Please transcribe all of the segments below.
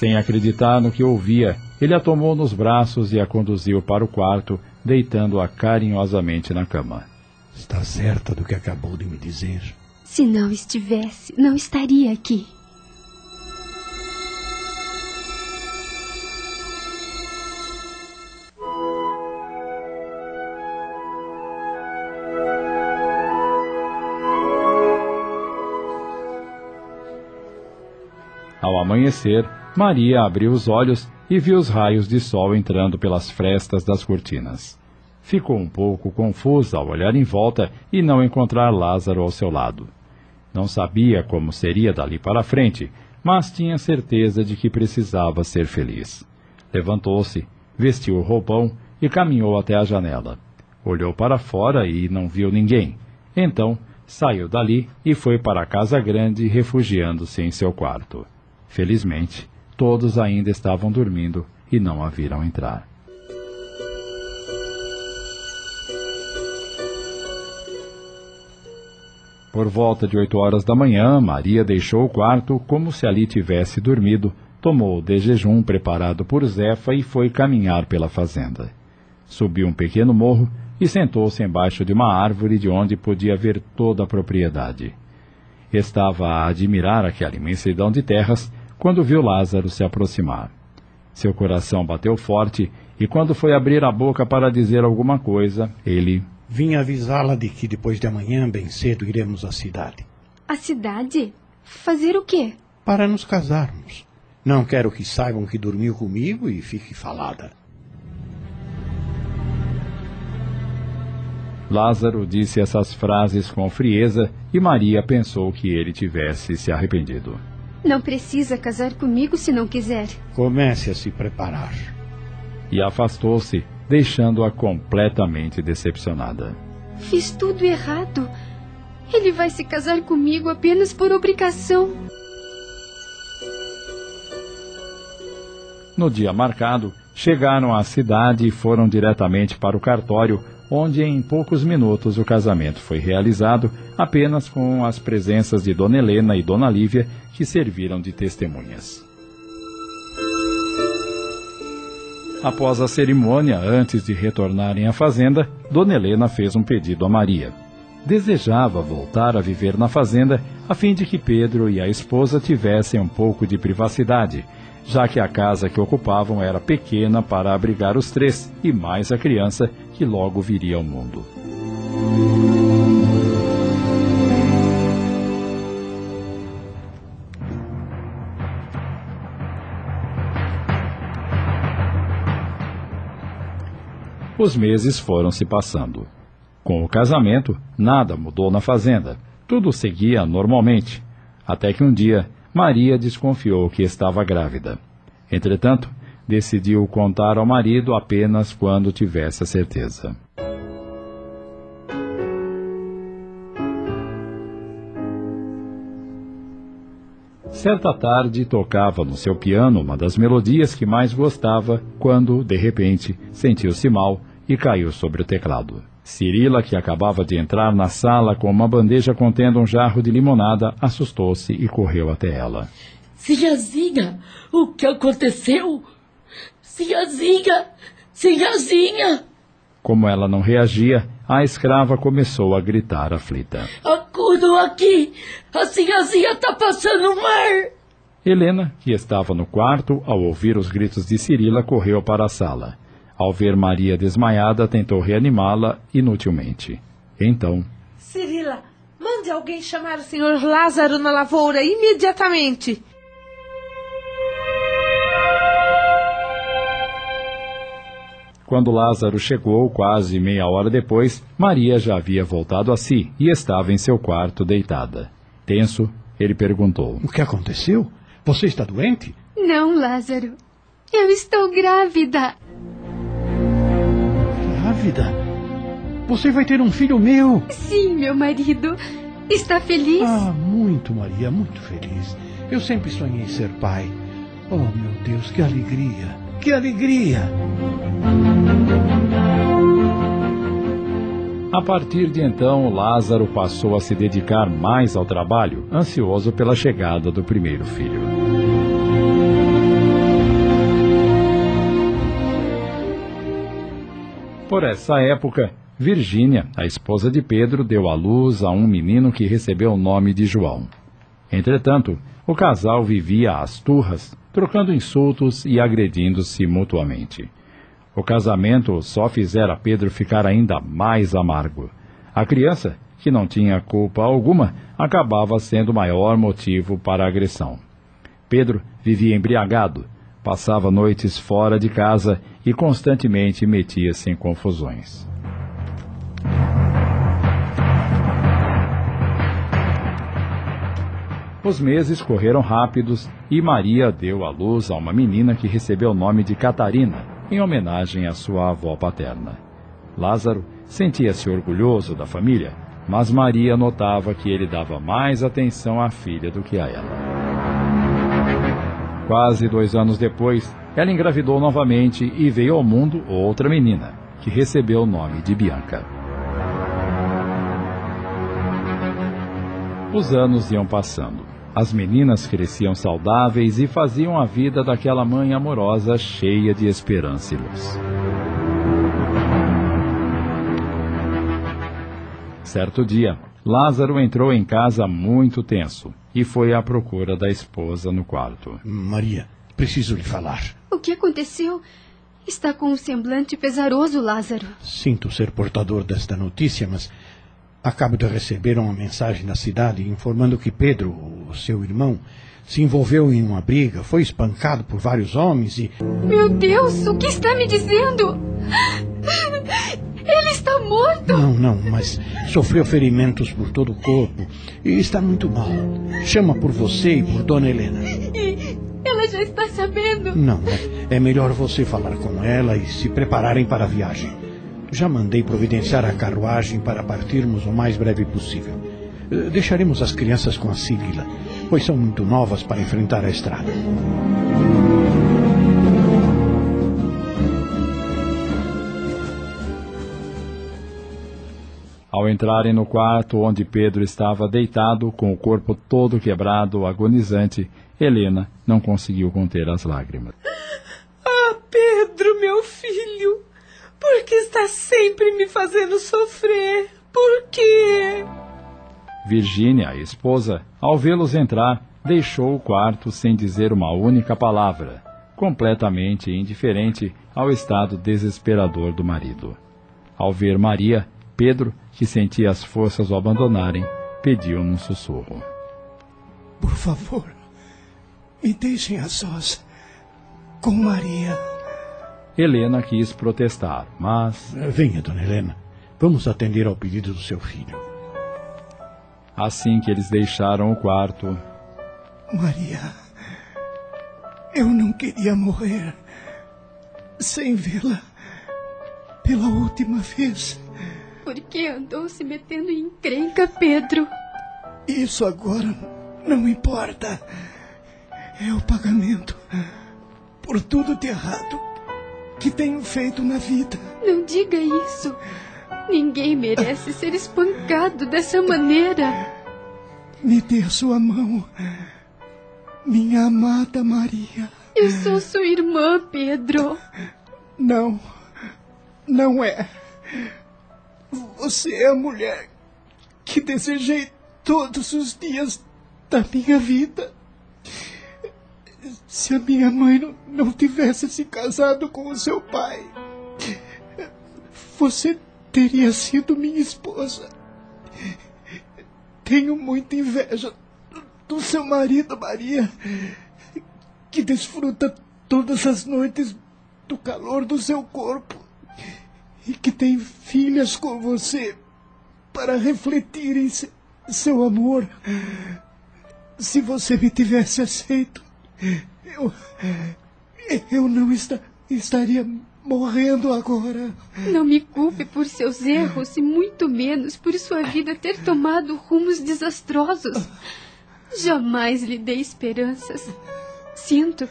Sem acreditar no que ouvia, ele a tomou nos braços e a conduziu para o quarto, deitando-a carinhosamente na cama. Está certa do que acabou de me dizer? Se não estivesse, não estaria aqui. Ao amanhecer, Maria abriu os olhos e viu os raios de sol entrando pelas frestas das cortinas. Ficou um pouco confusa ao olhar em volta e não encontrar Lázaro ao seu lado. Não sabia como seria dali para frente, mas tinha certeza de que precisava ser feliz. Levantou-se, vestiu o roupão e caminhou até a janela. Olhou para fora e não viu ninguém. Então, saiu dali e foi para a casa grande, refugiando-se em seu quarto. Felizmente, todos ainda estavam dormindo e não a viram entrar. Por volta de oito horas da manhã, Maria deixou o quarto como se ali tivesse dormido, tomou de jejum preparado por Zefa e foi caminhar pela fazenda. Subiu um pequeno morro e sentou-se embaixo de uma árvore de onde podia ver toda a propriedade. Estava a admirar aquela imensidão de terras quando viu Lázaro se aproximar. Seu coração bateu forte e quando foi abrir a boca para dizer alguma coisa, ele Vim avisá-la de que depois de amanhã, bem cedo, iremos à cidade. A cidade? Fazer o quê? Para nos casarmos. Não quero que saibam que dormiu comigo e fique falada. Lázaro disse essas frases com frieza e Maria pensou que ele tivesse se arrependido. Não precisa casar comigo se não quiser. Comece a se preparar. E afastou-se, deixando-a completamente decepcionada. Fiz tudo errado. Ele vai se casar comigo apenas por obrigação. No dia marcado, chegaram à cidade e foram diretamente para o cartório, onde em poucos minutos o casamento foi realizado, apenas com as presenças de Dona Helena e Dona Lívia, que serviram de testemunhas. Após a cerimônia, antes de retornarem à fazenda, Dona Helena fez um pedido a Maria. Desejava voltar a viver na fazenda a fim de que Pedro e a esposa tivessem um pouco de privacidade, já que a casa que ocupavam era pequena para abrigar os três e mais a criança que logo viria ao mundo. Os meses foram se passando. Com o casamento, nada mudou na fazenda. Tudo seguia normalmente. Até que um dia, Maria desconfiou que estava grávida. Entretanto, decidiu contar ao marido apenas quando tivesse a certeza. Certa tarde tocava no seu piano uma das melodias que mais gostava quando, de repente, sentiu-se mal e caiu sobre o teclado. Cirila, que acabava de entrar na sala com uma bandeja contendo um jarro de limonada, assustou-se e correu até ela. Sinhazinha, o que aconteceu? Sinhazinha, Sinhazinha! Como ela não reagia, a escrava começou a gritar aflita. Acudam aqui! A Sinhazinha está passando mar! Helena, que estava no quarto, ao ouvir os gritos de Cirila, correu para a sala. Ao ver Maria desmaiada, tentou reanimá-la inutilmente. Então. Cirila, mande alguém chamar o senhor Lázaro na lavoura imediatamente. Quando Lázaro chegou, quase meia hora depois, Maria já havia voltado a si e estava em seu quarto deitada. Tenso, ele perguntou: O que aconteceu? Você está doente? Não, Lázaro. Eu estou grávida. Grávida? Você vai ter um filho meu? Sim, meu marido. Está feliz? Ah, muito, Maria, muito feliz. Eu sempre sonhei ser pai. Oh, meu Deus, que alegria! Que alegria! A partir de então, Lázaro passou a se dedicar mais ao trabalho, ansioso pela chegada do primeiro filho. Por essa época, Virgínia, a esposa de Pedro, deu à luz a um menino que recebeu o nome de João. Entretanto, o casal vivia às turras, trocando insultos e agredindo-se mutuamente. O casamento só fizera Pedro ficar ainda mais amargo. A criança, que não tinha culpa alguma, acabava sendo o maior motivo para a agressão. Pedro vivia embriagado, passava noites fora de casa e constantemente metia-se em confusões. Os meses correram rápidos e Maria deu à luz a uma menina que recebeu o nome de Catarina, em homenagem à sua avó paterna. Lázaro sentia-se orgulhoso da família, mas Maria notava que ele dava mais atenção à filha do que a ela. Quase dois anos depois, ela engravidou novamente e veio ao mundo outra menina, que recebeu o nome de Bianca. Os anos iam passando. As meninas cresciam saudáveis e faziam a vida daquela mãe amorosa cheia de esperança e luz. Certo dia, Lázaro entrou em casa muito tenso e foi à procura da esposa no quarto. Maria, preciso lhe falar. O que aconteceu? Está com um semblante pesaroso, Lázaro. Sinto ser portador desta notícia, mas Acabo de receber uma mensagem da cidade informando que Pedro, o seu irmão, se envolveu em uma briga, foi espancado por vários homens e. Meu Deus, o que está me dizendo? Ele está morto! Não, não, mas sofreu ferimentos por todo o corpo e está muito mal. Chama por você e por Dona Helena. E já está sabendo? Não, é, melhor você falar com ela e se prepararem para a viagem. Já mandei providenciar a carruagem para partirmos o mais breve possível. Eh, deixaremos as crianças com a Sibila, pois são muito novas para enfrentar a estrada. Ao entrarem no quarto onde Pedro estava deitado, com o corpo todo quebrado, agonizante, Helena não conseguiu conter as lágrimas. Ah, Pedro, meu filho! Por que está sempre me fazendo sofrer? Por quê? Virgínia, a esposa, ao vê-los entrar, deixou o quarto sem dizer uma única palavra, completamente indiferente ao estado desesperador do marido. Ao ver Maria, Pedro, que sentia as forças o abandonarem, pediu num sussurro: Por favor, me deixem a sós com Maria. Helena quis protestar, mas. Venha, dona Helena. Vamos atender ao pedido do seu filho. Assim que eles deixaram o quarto. Maria, eu não queria morrer sem vê-la pela última vez. Por que andou se metendo em encrenca, Pedro? Isso agora não importa. É o pagamento por tudo de errado que tenho feito na vida. Não diga isso. Ninguém merece ser espancado dessa maneira. Me dê sua mão, minha amada Maria. Eu sou sua irmã, Pedro. Não, não é. Você é a mulher que desejei todos os dias da minha vida. Se a minha mãe não, não tivesse se casado com o seu pai, você teria sido minha esposa. Tenho muita inveja do seu marido, Maria, que desfruta todas as noites do calor do seu corpo e que tem filhas com você para refletirem seu amor. Se você me tivesse aceito, eu, eu não está, estaria morrendo agora. Não me culpe por seus erros e muito menos por sua vida ter tomado rumos desastrosos. Jamais lhe dei esperanças. Sinto,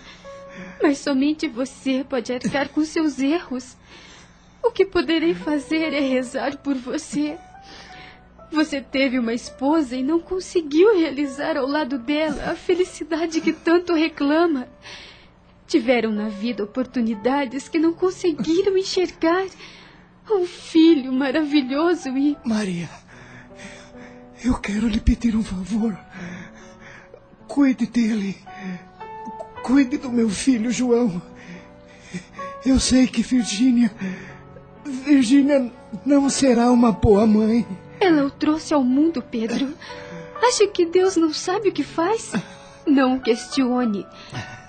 mas somente você pode arcar com seus erros. O que poderei fazer é rezar por você. Você teve uma esposa e não conseguiu realizar ao lado dela a felicidade que tanto reclama. Tiveram na vida oportunidades que não conseguiram enxergar. Um filho maravilhoso e. Maria, eu quero lhe pedir um favor. Cuide dele. Cuide do meu filho, João. Eu sei que Virgínia. Virgínia não será uma boa mãe. Ela o trouxe ao mundo, Pedro. Acha que Deus não sabe o que faz? Não o questione.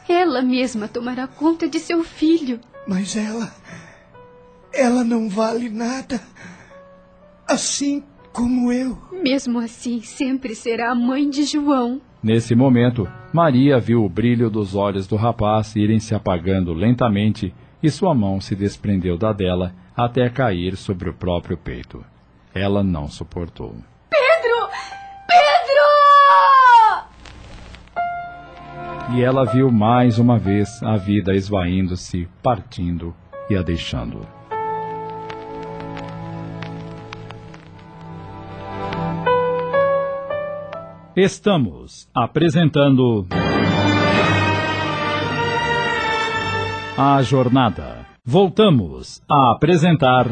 Ela mesma tomará conta de seu filho. Mas ela. Ela não vale nada. Assim como eu. Mesmo assim, sempre será a mãe de João. Nesse momento, Maria viu o brilho dos olhos do rapaz irem se apagando lentamente e sua mão se desprendeu da dela até cair sobre o próprio peito. Ela não suportou. Pedro! Pedro! E ela viu mais uma vez a vida esvaindo-se, partindo e a deixando. Estamos apresentando. A Jornada. Voltamos a apresentar.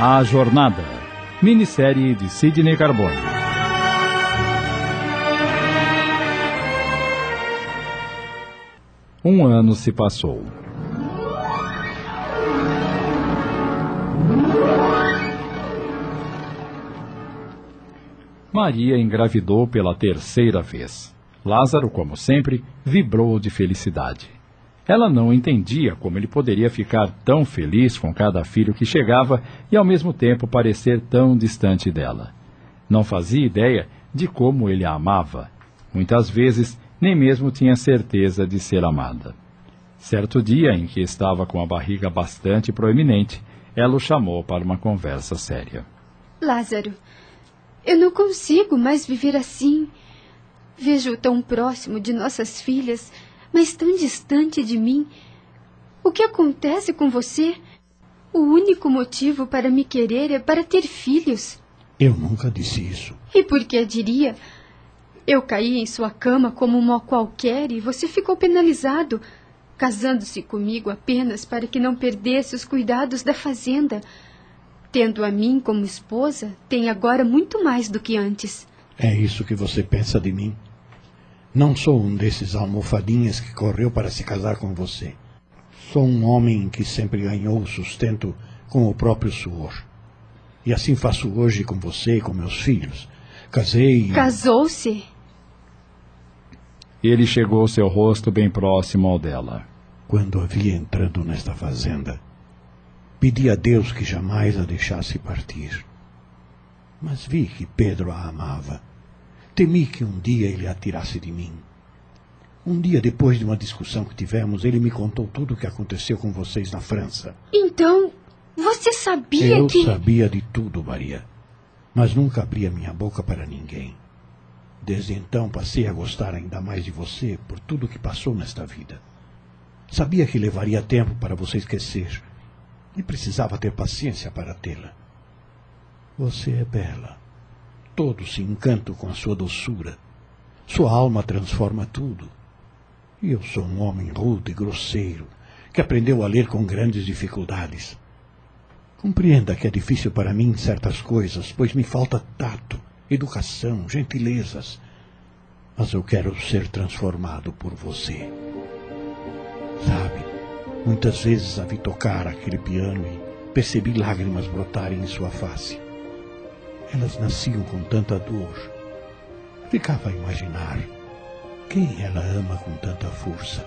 A Jornada. Minissérie de Sidney Carbone. Um ano se passou. Maria engravidou pela terceira vez. Lázaro, como sempre, vibrou de felicidade. Ela não entendia como ele poderia ficar tão feliz com cada filho que chegava e ao mesmo tempo parecer tão distante dela. Não fazia ideia de como ele a amava. Muitas vezes nem mesmo tinha certeza de ser amada. Certo dia em que estava com a barriga bastante proeminente, ela o chamou para uma conversa séria. Lázaro, eu não consigo mais viver assim. Vejo-o tão próximo de nossas filhas, mas tão distante de mim. O que acontece com você? O único motivo para me querer é para ter filhos. Eu nunca disse isso. E por que diria? Eu caí em sua cama como uma qualquer e você ficou penalizado, casando-se comigo apenas para que não perdesse os cuidados da fazenda. Tendo a mim como esposa, tem agora muito mais do que antes. É isso que você pensa de mim? Não sou um desses almofadinhas que correu para se casar com você. Sou um homem que sempre ganhou o sustento com o próprio suor. E assim faço hoje com você e com meus filhos. Casei. Casou-se? Ele chegou seu rosto bem próximo ao dela. Quando a vi entrando nesta fazenda, pedi a Deus que jamais a deixasse partir. Mas vi que Pedro a amava. Temi que um dia ele a tirasse de mim. Um dia depois de uma discussão que tivemos, ele me contou tudo o que aconteceu com vocês na França. Então, você sabia Eu que. sabia de tudo, Maria. Mas nunca abria minha boca para ninguém. Desde então passei a gostar ainda mais de você por tudo o que passou nesta vida. Sabia que levaria tempo para você esquecer. E precisava ter paciência para tê-la. Você é bela. Todos se encantam com a sua doçura. Sua alma transforma tudo. E eu sou um homem rude e grosseiro, que aprendeu a ler com grandes dificuldades. Compreenda que é difícil para mim certas coisas, pois me falta tato, educação, gentilezas. Mas eu quero ser transformado por você. Sabe, muitas vezes a vi tocar aquele piano e percebi lágrimas brotarem em sua face. Elas nasciam com tanta dor. Ficava a imaginar quem ela ama com tanta força.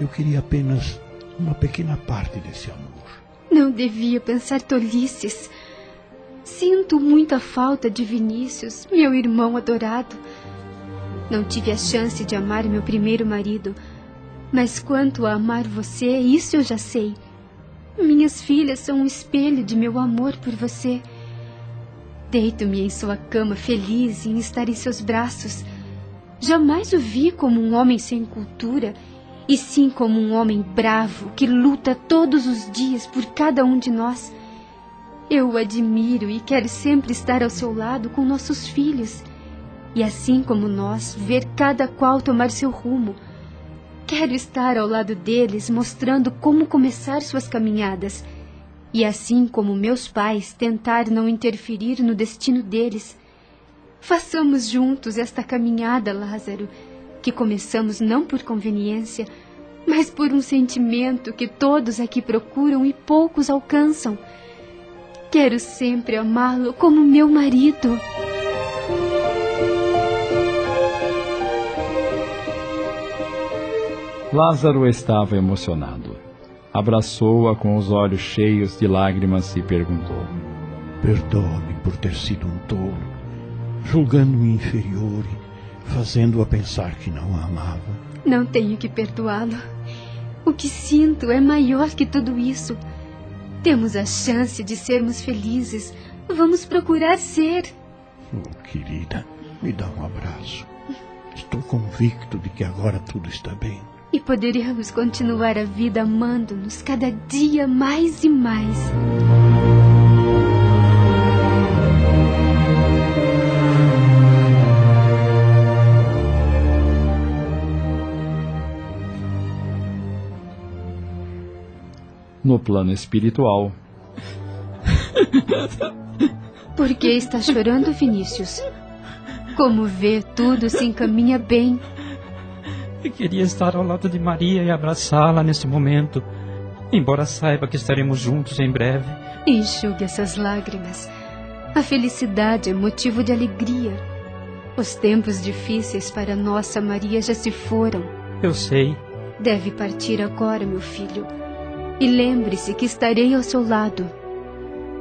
Eu queria apenas uma pequena parte desse amor. Não devia pensar tolices. Sinto muita falta de Vinícius, meu irmão adorado. Não tive a chance de amar meu primeiro marido, mas quanto a amar você, isso eu já sei. Minhas filhas são um espelho de meu amor por você. Deito-me em sua cama feliz em estar em seus braços. Jamais o vi como um homem sem cultura, e sim como um homem bravo que luta todos os dias por cada um de nós. Eu o admiro e quero sempre estar ao seu lado com nossos filhos. E assim como nós, ver cada qual tomar seu rumo. Quero estar ao lado deles, mostrando como começar suas caminhadas e assim como meus pais tentar não interferir no destino deles. Façamos juntos esta caminhada, Lázaro, que começamos não por conveniência, mas por um sentimento que todos aqui procuram e poucos alcançam. Quero sempre amá-lo como meu marido. Lázaro estava emocionado abraçou-a com os olhos cheios de lágrimas e perguntou: Perdoe-me por ter sido um tolo, julgando-me inferior e fazendo-a pensar que não a amava. Não tenho que perdoá-lo. O que sinto é maior que tudo isso. Temos a chance de sermos felizes. Vamos procurar ser. Oh, querida, me dá um abraço. Estou convicto de que agora tudo está bem e poderemos continuar a vida amando-nos cada dia mais e mais. No plano espiritual. Por que está chorando, Vinícius? Como vê, tudo se encaminha bem. Eu queria estar ao lado de Maria e abraçá-la neste momento, embora saiba que estaremos juntos em breve. Enxugue essas lágrimas. A felicidade é motivo de alegria. Os tempos difíceis para nossa Maria já se foram. Eu sei. Deve partir agora, meu filho. E lembre-se que estarei ao seu lado.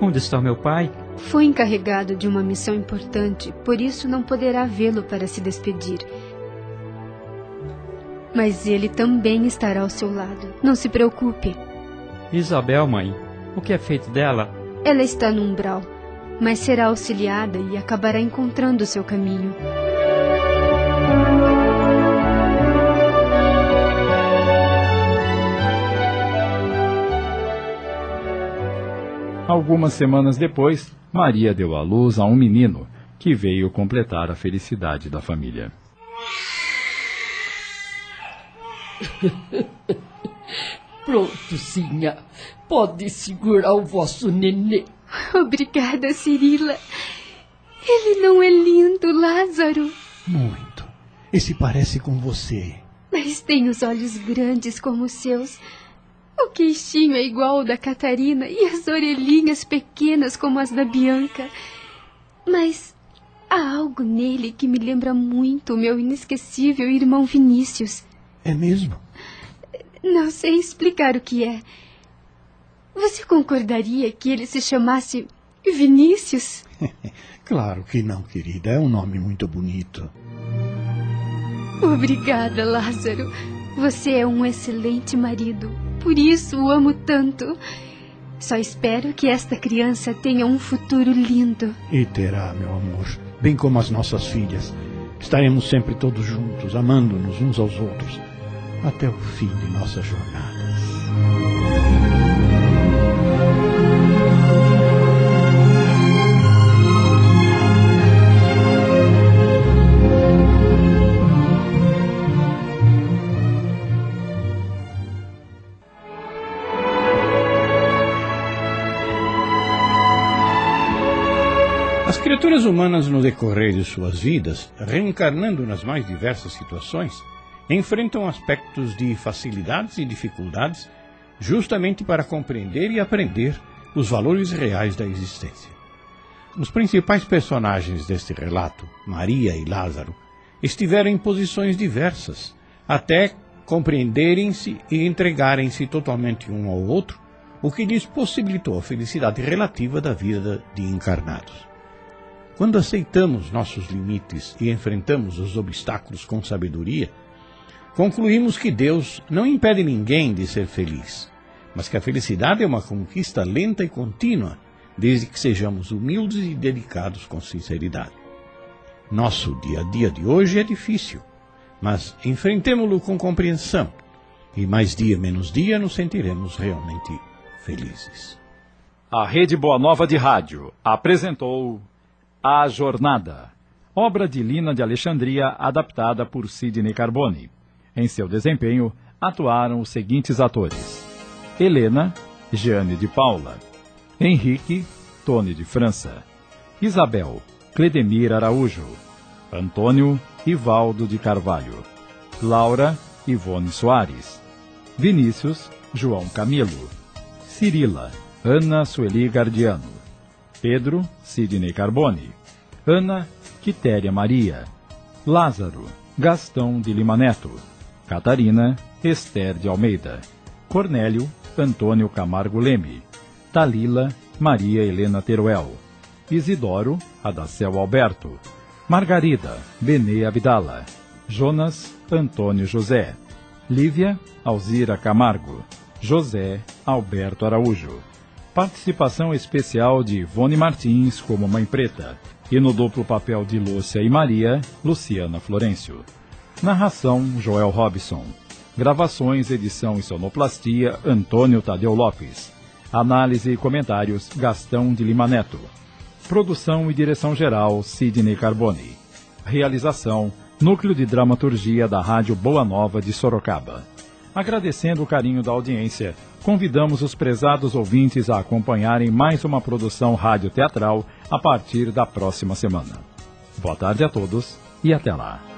Onde está meu pai? Foi encarregado de uma missão importante, por isso não poderá vê-lo para se despedir. Mas ele também estará ao seu lado. Não se preocupe. Isabel, mãe, o que é feito dela? Ela está no umbral, mas será auxiliada e acabará encontrando o seu caminho. Algumas semanas depois, Maria deu à luz a um menino que veio completar a felicidade da família. Pronto, Sinha. Pode segurar o vosso nenê. Obrigada, Cirila. Ele não é lindo, Lázaro? Muito. E se parece com você. Mas tem os olhos grandes como os seus. O queixinho é igual ao da Catarina e as orelhinhas pequenas como as da Bianca. Mas há algo nele que me lembra muito o meu inesquecível irmão Vinícius. É mesmo? Não sei explicar o que é. Você concordaria que ele se chamasse Vinícius? claro que não, querida. É um nome muito bonito. Obrigada, Lázaro. Você é um excelente marido. Por isso o amo tanto. Só espero que esta criança tenha um futuro lindo. E terá, meu amor. Bem como as nossas filhas. Estaremos sempre todos juntos, amando-nos uns aos outros até o fim de nossas jornadas. As criaturas humanas, no decorrer de suas vidas, reencarnando nas mais diversas situações, enfrentam aspectos de facilidades e dificuldades justamente para compreender e aprender os valores reais da existência. Os principais personagens deste relato, Maria e Lázaro, estiveram em posições diversas, até compreenderem-se e entregarem-se totalmente um ao outro, o que lhes possibilitou a felicidade relativa da vida de encarnados. Quando aceitamos nossos limites e enfrentamos os obstáculos com sabedoria, concluímos que Deus não impede ninguém de ser feliz, mas que a felicidade é uma conquista lenta e contínua, desde que sejamos humildes e dedicados com sinceridade. Nosso dia a dia de hoje é difícil, mas enfrentemo-lo com compreensão, e mais dia menos dia nos sentiremos realmente felizes. A Rede Boa Nova de Rádio apresentou A Jornada, obra de Lina de Alexandria adaptada por Sidney Carbone. Em seu desempenho atuaram os seguintes atores: Helena, Jeane de Paula, Henrique, Tony de França, Isabel, Cledemir Araújo, Antônio, Ivaldo de Carvalho, Laura, Ivone Soares, Vinícius, João Camilo, Cirila, Ana Sueli Gardiano, Pedro Sidney Carbone, Ana Quitéria Maria, Lázaro Gastão de Lima Neto, Catarina Esther de Almeida, Cornélio Antônio Camargo Leme, Talila Maria Helena Teruel, Isidoro Adacel Alberto, Margarida Benê Abdala, Jonas Antônio José, Lívia Alzira Camargo, José Alberto Araújo. Participação especial de Ivone Martins como Mãe Preta. E no duplo papel de Lúcia e Maria, Luciana Florencio. Narração Joel Robson. Gravações, edição e sonoplastia Antônio Tadeu Lopes. Análise e comentários Gastão de Lima Neto. Produção e direção geral Sidney Carbone. Realização Núcleo de Dramaturgia da Rádio Boa Nova de Sorocaba. Agradecendo o carinho da audiência, convidamos os prezados ouvintes a acompanharem mais uma produção rádio-teatral a partir da próxima semana. Boa tarde a todos e até lá.